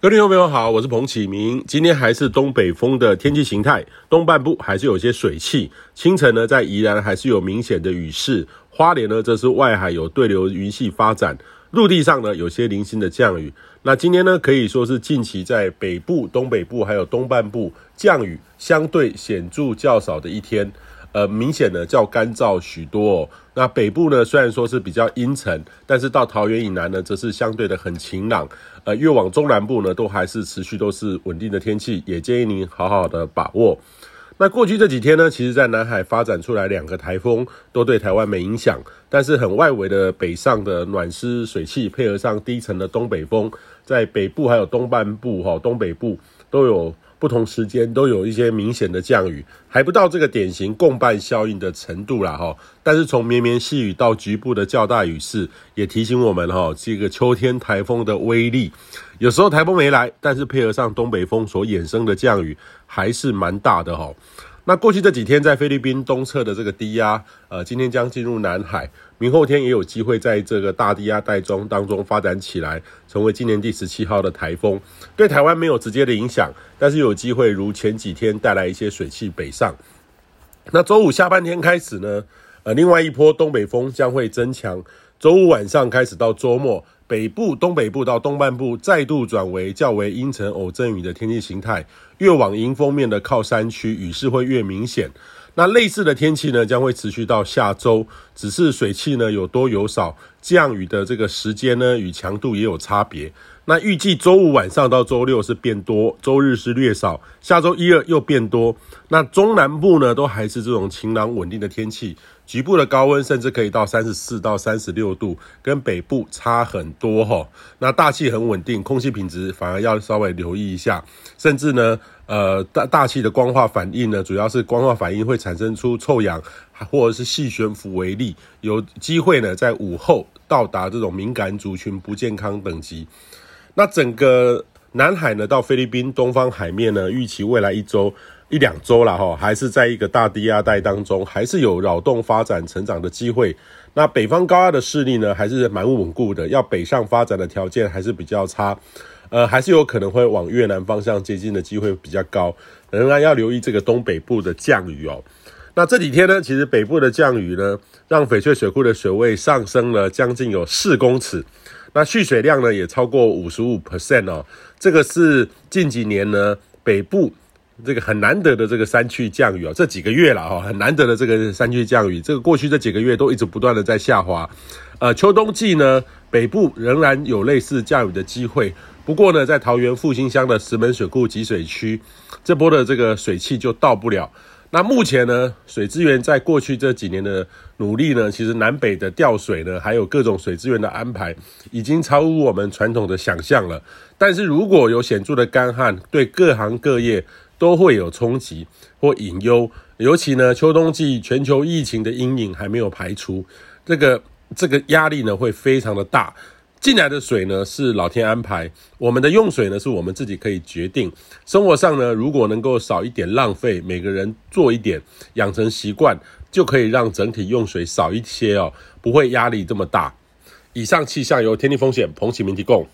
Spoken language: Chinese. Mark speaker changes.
Speaker 1: 各位听众朋友好，我是彭启明。今天还是东北风的天气形态，东半部还是有些水汽。清晨呢，在宜兰还是有明显的雨势。花莲呢，则是外海有对流云系发展，陆地上呢有些零星的降雨。那今天呢，可以说是近期在北部、东北部还有东半部降雨相对显著较少的一天。呃，明显的较干燥许多哦。那北部呢，虽然说是比较阴沉，但是到桃园以南呢，则是相对的很晴朗。呃，越往中南部呢，都还是持续都是稳定的天气，也建议您好好的把握。那过去这几天呢，其实在南海发展出来两个台风，都对台湾没影响，但是很外围的北上的暖湿水汽，配合上低层的东北风，在北部还有东半部哈，东北部都有。不同时间都有一些明显的降雨，还不到这个典型共伴效应的程度啦哈。但是从绵绵细雨到局部的较大雨势，也提醒我们哈，这个秋天台风的威力。有时候台风没来，但是配合上东北风所衍生的降雨，还是蛮大的哈。那过去这几天在菲律宾东侧的这个低压，呃，今天将进入南海，明后天也有机会在这个大低压带中当中发展起来，成为今年第十七号的台风，对台湾没有直接的影响，但是有机会如前几天带来一些水汽北上。那周五下半天开始呢，呃，另外一波东北风将会增强，周五晚上开始到周末。北部、东北部到东半部再度转为较为阴沉偶阵雨的天气形态，越往迎风面的靠山区，雨势会越明显。那类似的天气呢，将会持续到下周，只是水汽呢有多有少，降雨的这个时间呢与强度也有差别。那预计周五晚上到周六是变多，周日是略少，下周一二又变多。那中南部呢，都还是这种晴朗稳定的天气，局部的高温甚至可以到三十四到三十六度，跟北部差很多齁。那大气很稳定，空气品质反而要稍微留意一下，甚至呢，呃，大大气的光化反应呢，主要是光化反应会产生出臭氧或者是细悬浮微粒，有机会呢在午后到达这种敏感族群不健康等级。那整个南海呢，到菲律宾东方海面呢，预期未来一周一两周了哈，还是在一个大低压带当中，还是有扰动发展成长的机会。那北方高压的势力呢，还是蛮稳固的，要北上发展的条件还是比较差，呃，还是有可能会往越南方向接近的机会比较高。仍然要留意这个东北部的降雨哦。那这几天呢，其实北部的降雨呢，让翡翠水库的水位上升了将近有四公尺。那蓄水量呢也超过五十五 percent 哦，这个是近几年呢北部这个很难得的这个山区降雨哦，这几个月了哈，很难得的这个山区降雨，这个过去这几个月都一直不断的在下滑，呃，秋冬季呢北部仍然有类似降雨的机会，不过呢在桃园复兴乡的石门水库集水区，这波的这个水汽就到不了。那目前呢，水资源在过去这几年的努力呢，其实南北的调水呢，还有各种水资源的安排，已经超乎我们传统的想象了。但是如果有显著的干旱，对各行各业都会有冲击或隐忧。尤其呢，秋冬季全球疫情的阴影还没有排除，这个这个压力呢，会非常的大。进来的水呢，是老天安排，我们的用水呢，是我们自己可以决定。生活上呢，如果能够少一点浪费，每个人做一点，养成习惯，就可以让整体用水少一些哦，不会压力这么大。以上气象由天气风险彭启明提供。